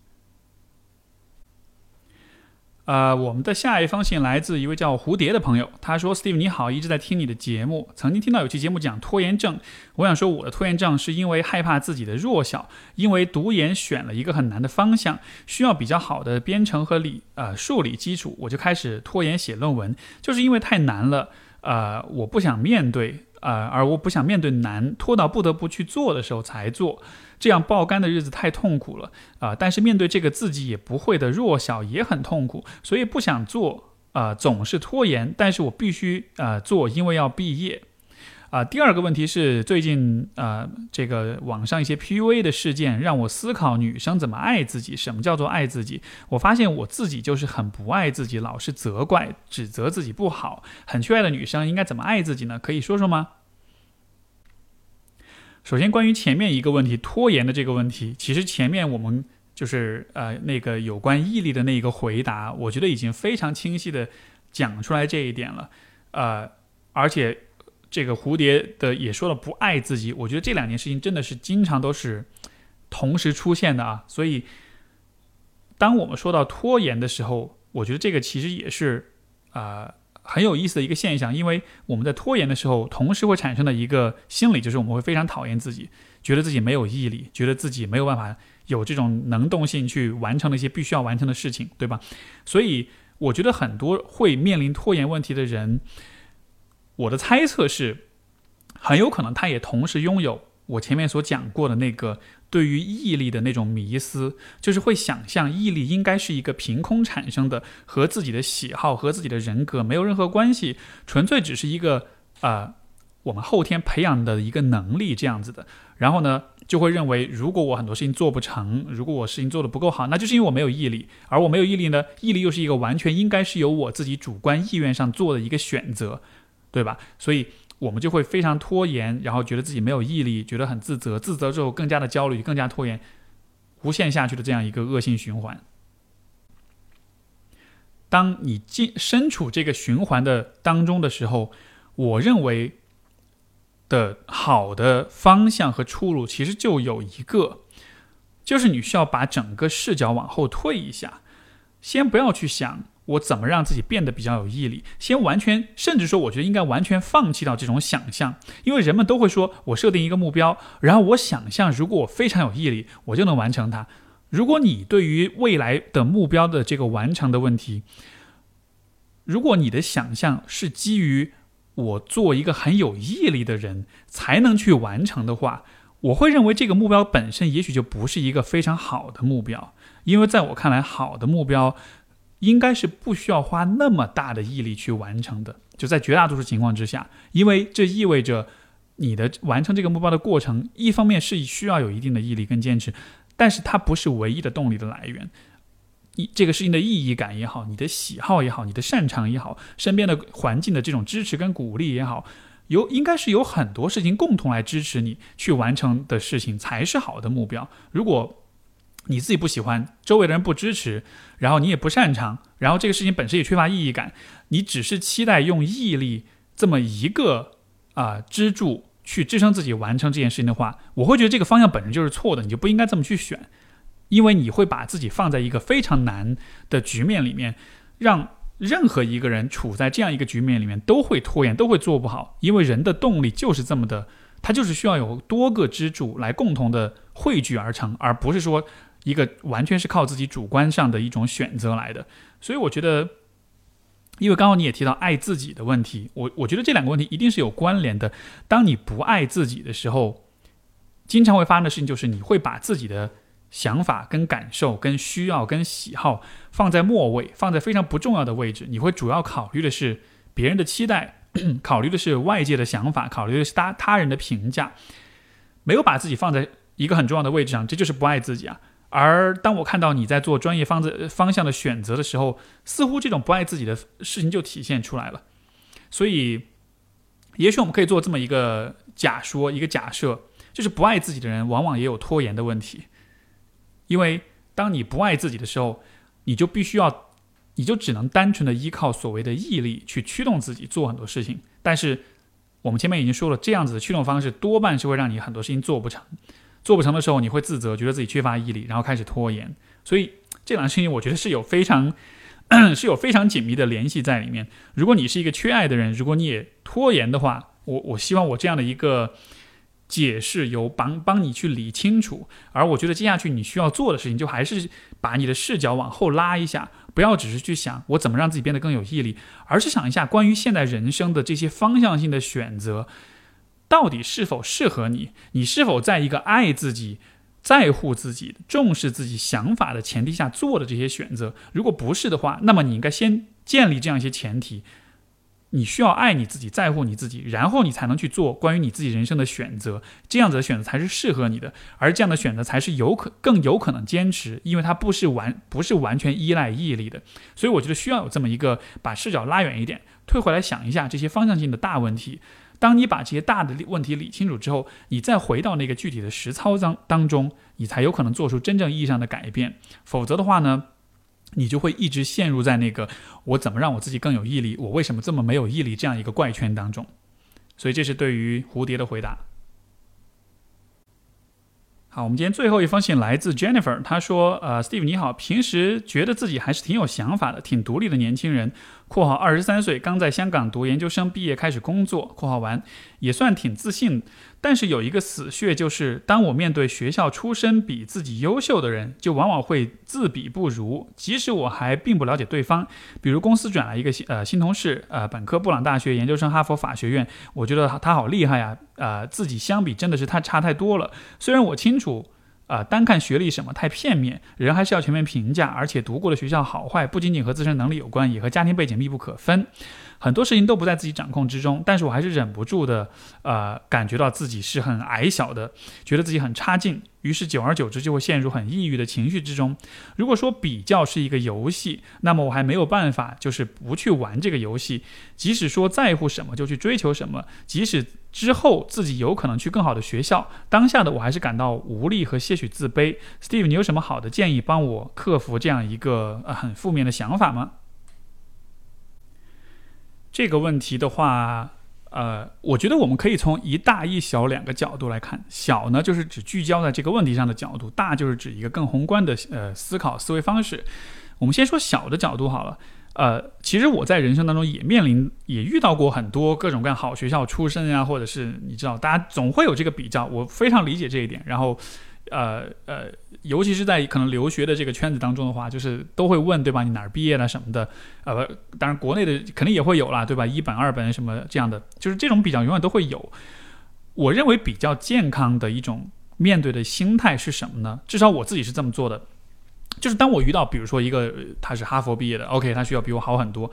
Speaker 1: 呃，我们的下一封信来自一位叫蝴蝶的朋友，他说：“Steve 你好，一直在听你的节目，曾经听到有期节目讲拖延症。我想说，我的拖延症是因为害怕自己的弱小，因为读研选了一个很难的方向，需要比较好的编程和理呃数理基础，我就开始拖延写论文，就是因为太难了，呃，我不想面对。”啊，而我不想面对难，拖到不得不去做的时候才做，这样爆肝的日子太痛苦了啊！但是面对这个自己也不会的弱小也很痛苦，所以不想做啊，总是拖延。但是我必须啊做，因为要毕业。啊，第二个问题是最近啊，这个网上一些 PUA 的事件让我思考女生怎么爱自己，什么叫做爱自己？我发现我自己就是很不爱自己，老是责怪、指责自己不好。很缺爱的女生应该怎么爱自己呢？可以说说吗？首先，关于前面一个问题，拖延的这个问题，其实前面我们就是呃那个有关毅力的那一个回答，我觉得已经非常清晰的讲出来这一点了，呃，而且。这个蝴蝶的也说了不爱自己，我觉得这两件事情真的是经常都是同时出现的啊。所以，当我们说到拖延的时候，我觉得这个其实也是啊很有意思的一个现象，因为我们在拖延的时候，同时会产生的一个心理就是我们会非常讨厌自己，觉得自己没有毅力，觉得自己没有办法有这种能动性去完成那些必须要完成的事情，对吧？所以，我觉得很多会面临拖延问题的人。我的猜测是，很有可能他也同时拥有我前面所讲过的那个对于毅力的那种迷思，就是会想象毅力应该是一个凭空产生的，和自己的喜好和自己的人格没有任何关系，纯粹只是一个啊我们后天培养的一个能力这样子的。然后呢，就会认为如果我很多事情做不成，如果我事情做的不够好，那就是因为我没有毅力，而我没有毅力呢，毅力又是一个完全应该是由我自己主观意愿上做的一个选择。对吧？所以我们就会非常拖延，然后觉得自己没有毅力，觉得很自责，自责之后更加的焦虑，更加拖延，无限下去的这样一个恶性循环。当你进身处这个循环的当中的时候，我认为的好的方向和出路其实就有一个，就是你需要把整个视角往后退一下，先不要去想。我怎么让自己变得比较有毅力？先完全，甚至说，我觉得应该完全放弃掉这种想象，因为人们都会说，我设定一个目标，然后我想象，如果我非常有毅力，我就能完成它。如果你对于未来的目标的这个完成的问题，如果你的想象是基于我做一个很有毅力的人才能去完成的话，我会认为这个目标本身也许就不是一个非常好的目标，因为在我看来，好的目标。应该是不需要花那么大的毅力去完成的，就在绝大多数情况之下，因为这意味着你的完成这个目标的过程，一方面是需要有一定的毅力跟坚持，但是它不是唯一的动力的来源。你这个事情的意义感也好，你的喜好也好，你的擅长也好，身边的环境的这种支持跟鼓励也好，有应该是有很多事情共同来支持你去完成的事情才是好的目标。如果你自己不喜欢，周围的人不支持，然后你也不擅长，然后这个事情本身也缺乏意义感，你只是期待用毅力这么一个啊支柱去支撑自己完成这件事情的话，我会觉得这个方向本身就是错的，你就不应该这么去选。因为你会把自己放在一个非常难的局面里面，让任何一个人处在这样一个局面里面都会拖延，都会做不好。因为人的动力就是这么的，它就是需要有多个支柱来共同的汇聚而成，而不是说一个完全是靠自己主观上的一种选择来的。所以我觉得，因为刚刚你也提到爱自己的问题，我我觉得这两个问题一定是有关联的。当你不爱自己的时候，经常会发生的事情就是你会把自己的。想法、跟感受、跟需要、跟喜好放在末位，放在非常不重要的位置。你会主要考虑的是别人的期待，考虑的是外界的想法，考虑的是他他人的评价，没有把自己放在一个很重要的位置上，这就是不爱自己啊。而当我看到你在做专业方子方向的选择的时候，似乎这种不爱自己的事情就体现出来了。所以，也许我们可以做这么一个假说，一个假设，就是不爱自己的人往往也有拖延的问题。因为当你不爱自己的时候，你就必须要，你就只能单纯的依靠所谓的毅力去驱动自己做很多事情。但是我们前面已经说了，这样子的驱动方式多半是会让你很多事情做不成。做不成的时候，你会自责，觉得自己缺乏毅力，然后开始拖延。所以这两个事情，我觉得是有非常 是有非常紧密的联系在里面。如果你是一个缺爱的人，如果你也拖延的话，我我希望我这样的一个。解释有帮帮你去理清楚，而我觉得接下去你需要做的事情，就还是把你的视角往后拉一下，不要只是去想我怎么让自己变得更有毅力，而是想一下关于现在人生的这些方向性的选择，到底是否适合你？你是否在一个爱自己、在乎自己、重视自己想法的前提下做的这些选择？如果不是的话，那么你应该先建立这样一些前提。你需要爱你自己，在乎你自己，然后你才能去做关于你自己人生的选择。这样子的选择才是适合你的，而这样的选择才是有可更有可能坚持，因为它不是完不是完全依赖毅力的。所以我觉得需要有这么一个把视角拉远一点，退回来想一下这些方向性的大问题。当你把这些大的问题理清楚之后，你再回到那个具体的实操当当中，你才有可能做出真正意义上的改变。否则的话呢？你就会一直陷入在那个我怎么让我自己更有毅力，我为什么这么没有毅力这样一个怪圈当中。所以这是对于蝴蝶的回答。好，我们今天最后一封信来自 Jennifer，她说：“呃，Steve 你好，平时觉得自己还是挺有想法的，挺独立的年轻人。”（括号二十三岁，刚在香港读研究生毕业，开始工作。）（括号完）也算挺自信。但是有一个死穴，就是当我面对学校出身比自己优秀的人，就往往会自比不如。即使我还并不了解对方，比如公司转来一个新呃新同事，呃本科布朗大学，研究生哈佛法学院，我觉得他好厉害呀，呃自己相比真的是他差太多了。虽然我清楚。啊，单看学历什么太片面，人还是要全面评价。而且读过的学校好坏不仅仅和自身能力有关，也和家庭背景密不可分。很多事情都不在自己掌控之中，但是我还是忍不住的，呃，感觉到自己是很矮小的，觉得自己很差劲。于是久而久之就会陷入很抑郁的情绪之中。如果说比较是一个游戏，那么我还没有办法，就是不去玩这个游戏。即使说在乎什么就去追求什么，即使之后自己有可能去更好的学校，当下的我还是感到无力和些许自卑。Steve，你有什么好的建议帮我克服这样一个呃很负面的想法吗？这个问题的话。呃，我觉得我们可以从一大一小两个角度来看。小呢，就是指聚焦在这个问题上的角度；大就是指一个更宏观的呃思考思维方式。我们先说小的角度好了。呃，其实我在人生当中也面临、也遇到过很多各种各样好学校出身呀，或者是你知道，大家总会有这个比较，我非常理解这一点。然后。呃呃，尤其是在可能留学的这个圈子当中的话，就是都会问，对吧？你哪儿毕业了什么的？呃，当然国内的肯定也会有啦，对吧？一本、二本什么这样的，就是这种比较永远都会有。我认为比较健康的一种面对的心态是什么呢？至少我自己是这么做的，就是当我遇到，比如说一个他是哈佛毕业的，OK，他需要比我好很多，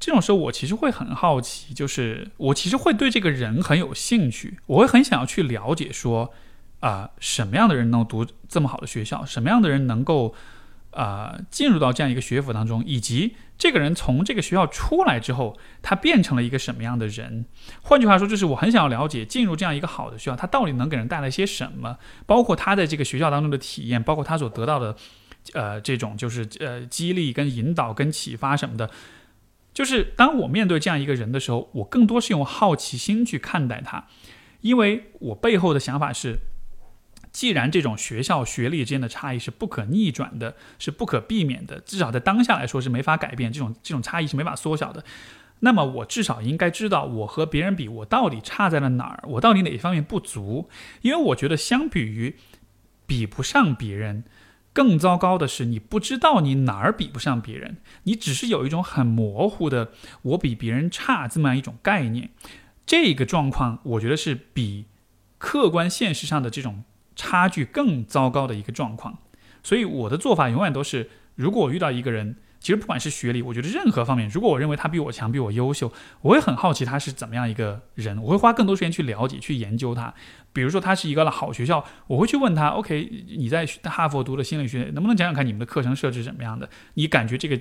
Speaker 1: 这种时候我其实会很好奇，就是我其实会对这个人很有兴趣，我会很想要去了解说。啊，什么样的人能读这么好的学校？什么样的人能够啊进入到这样一个学府当中，以及这个人从这个学校出来之后，他变成了一个什么样的人？换句话说，就是我很想要了解进入这样一个好的学校，他到底能给人带来些什么？包括他在这个学校当中的体验，包括他所得到的，呃，这种就是呃激励跟引导跟启发什么的。就是当我面对这样一个人的时候，我更多是用好奇心去看待他，因为我背后的想法是，既然这种学校学历之间的差异是不可逆转的，是不可避免的，至少在当下来说是没法改变，这种这种差异是没法缩小的。那么我至少应该知道，我和别人比，我到底差在了哪儿，我到底哪一方面不足？因为我觉得，相比于比不上别人。更糟糕的是，你不知道你哪儿比不上别人，你只是有一种很模糊的“我比别人差”这么样一种概念。这个状况，我觉得是比客观现实上的这种差距更糟糕的一个状况。所以，我的做法永远都是，如果我遇到一个人。其实不管是学历，我觉得任何方面，如果我认为他比我强、比我优秀，我会很好奇他是怎么样一个人，我会花更多时间去了解、去研究他。比如说他是一个好学校，我会去问他：OK，你在哈佛读的心理学，能不能讲讲看你们的课程设置怎么样的？你感觉这个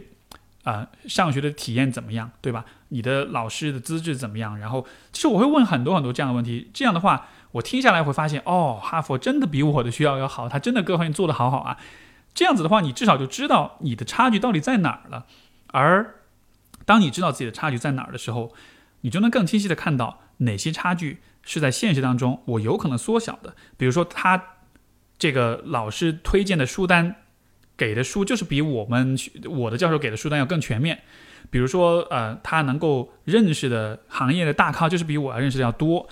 Speaker 1: 啊上学的体验怎么样，对吧？你的老师的资质怎么样？然后其实我会问很多很多这样的问题。这样的话，我听下来会发现，哦，哈佛真的比我的学校要好，他真的各方面做得好好啊。这样子的话，你至少就知道你的差距到底在哪儿了。而当你知道自己的差距在哪儿的时候，你就能更清晰的看到哪些差距是在现实当中我有可能缩小的。比如说，他这个老师推荐的书单给的书就是比我们我的教授给的书单要更全面。比如说，呃，他能够认识的行业的大咖就是比我要认识的要多。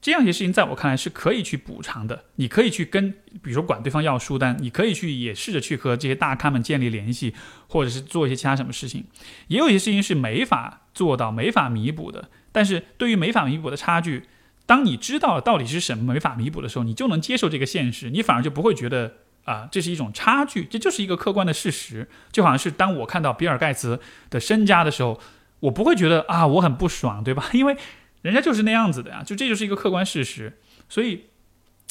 Speaker 1: 这样一些事情，在我看来是可以去补偿的。你可以去跟，比如说管对方要书单，你可以去也试着去和这些大咖们建立联系，或者是做一些其他什么事情。也有一些事情是没法做到、没法弥补的。但是对于没法弥补的差距，当你知道到底是什么没法弥补的时候，你就能接受这个现实，你反而就不会觉得啊，这是一种差距，这就是一个客观的事实。就好像是当我看到比尔盖茨的身家的时候，我不会觉得啊，我很不爽，对吧？因为人家就是那样子的呀，就这就是一个客观事实。所以，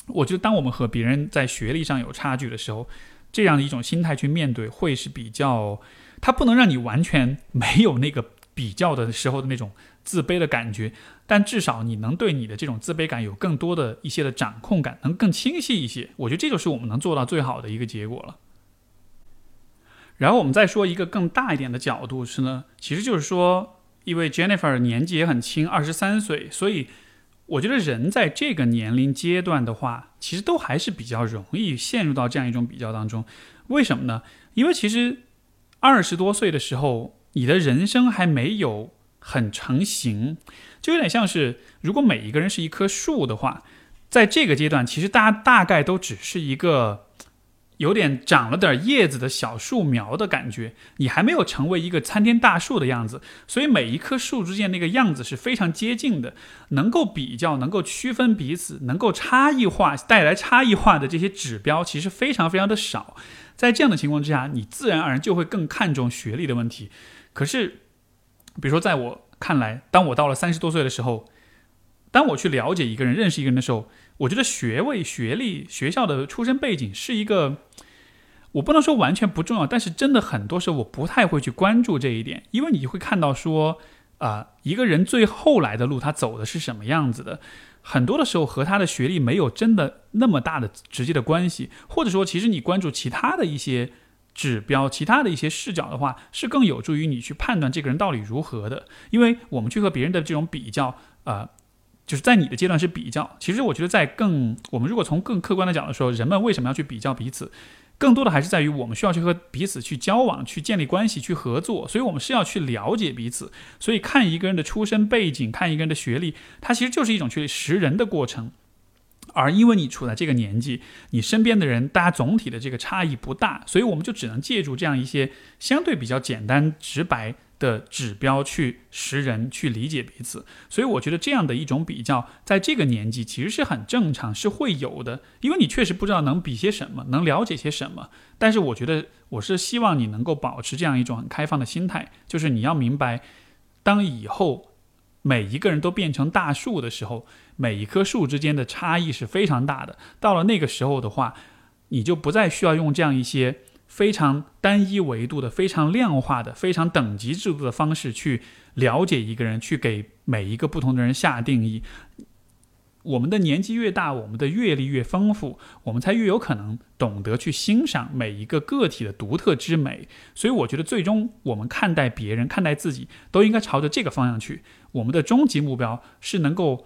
Speaker 1: 我觉得当我们和别人在学历上有差距的时候，这样的一种心态去面对，会是比较，它不能让你完全没有那个比较的时候的那种自卑的感觉，但至少你能对你的这种自卑感有更多的一些的掌控感，能更清晰一些。我觉得这就是我们能做到最好的一个结果了。然后我们再说一个更大一点的角度是呢，其实就是说。因为 Jennifer 年纪也很轻，二十三岁，所以我觉得人在这个年龄阶段的话，其实都还是比较容易陷入到这样一种比较当中。为什么呢？因为其实二十多岁的时候，你的人生还没有很成型，就有点像是如果每一个人是一棵树的话，在这个阶段，其实大家大概都只是一个。有点长了点叶子的小树苗的感觉，你还没有成为一个参天大树的样子，所以每一棵树之间那个样子是非常接近的，能够比较、能够区分彼此、能够差异化带来差异化的这些指标，其实非常非常的少。在这样的情况之下，你自然而然就会更看重学历的问题。可是，比如说在我看来，当我到了三十多岁的时候，当我去了解一个人、认识一个人的时候，我觉得学位、学历、学校的出身背景是一个，我不能说完全不重要，但是真的很多时候我不太会去关注这一点，因为你会看到说，啊，一个人最后来的路他走的是什么样子的，很多的时候和他的学历没有真的那么大的直接的关系，或者说其实你关注其他的一些指标、其他的一些视角的话，是更有助于你去判断这个人到底如何的，因为我们去和别人的这种比较，啊。就是在你的阶段是比较，其实我觉得在更我们如果从更客观的角度说，人们为什么要去比较彼此，更多的还是在于我们需要去和彼此去交往、去建立关系、去合作，所以我们是要去了解彼此。所以看一个人的出身背景，看一个人的学历，它其实就是一种去识人的过程。而因为你处在这个年纪，你身边的人大家总体的这个差异不大，所以我们就只能借助这样一些相对比较简单直白。的指标去识人，去理解彼此，所以我觉得这样的一种比较，在这个年纪其实是很正常，是会有的。因为你确实不知道能比些什么，能了解些什么。但是我觉得，我是希望你能够保持这样一种很开放的心态，就是你要明白，当以后每一个人都变成大树的时候，每一棵树之间的差异是非常大的。到了那个时候的话，你就不再需要用这样一些。非常单一维度的、非常量化的、非常等级制度的方式去了解一个人，去给每一个不同的人下定义。我们的年纪越大，我们的阅历越丰富，我们才越有可能懂得去欣赏每一个个体的独特之美。所以，我觉得最终我们看待别人、看待自己，都应该朝着这个方向去。我们的终极目标是能够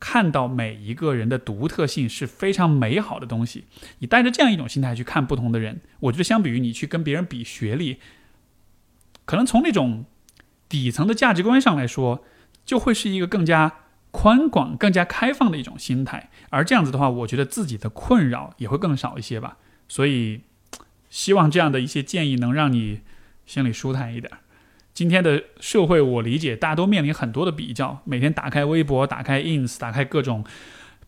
Speaker 1: 看到每一个人的独特性是非常美好的东西。你带着这样一种心态去看不同的人，我觉得相比于你去跟别人比学历，可能从那种底层的价值观上来说，就会是一个更加。宽广、更加开放的一种心态，而这样子的话，我觉得自己的困扰也会更少一些吧。所以，希望这样的一些建议能让你心里舒坦一点。今天的社会，我理解大家都面临很多的比较，每天打开微博、打开 ins、打开各种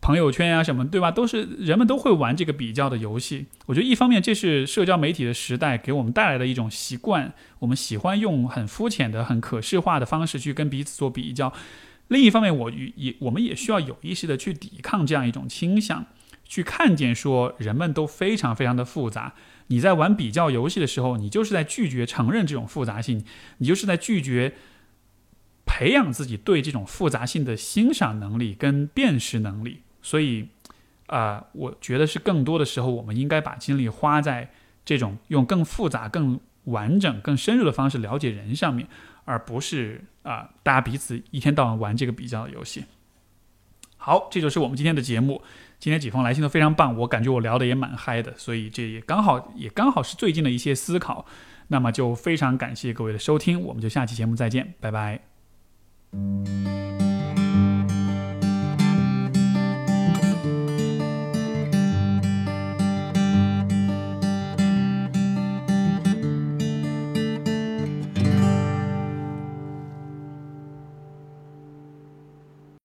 Speaker 1: 朋友圈啊什么，对吧？都是人们都会玩这个比较的游戏。我觉得一方面这是社交媒体的时代给我们带来的一种习惯，我们喜欢用很肤浅的、很可视化的方式去跟彼此做比较。另一方面，我也我们也需要有意识的去抵抗这样一种倾向，去看见说人们都非常非常的复杂。你在玩比较游戏的时候，你就是在拒绝承认这种复杂性，你就是在拒绝培养自己对这种复杂性的欣赏能力跟辨识能力。所以，啊，我觉得是更多的时候，我们应该把精力花在这种用更复杂、更完整、更深入的方式了解人上面。而不是啊，大家彼此一天到晚玩这个比较游戏。好，这就是我们今天的节目。今天几封来信都非常棒，我感觉我聊的也蛮嗨的，所以这也刚好也刚好是最近的一些思考。那么就非常感谢各位的收听，我们就下期节目再见，拜拜。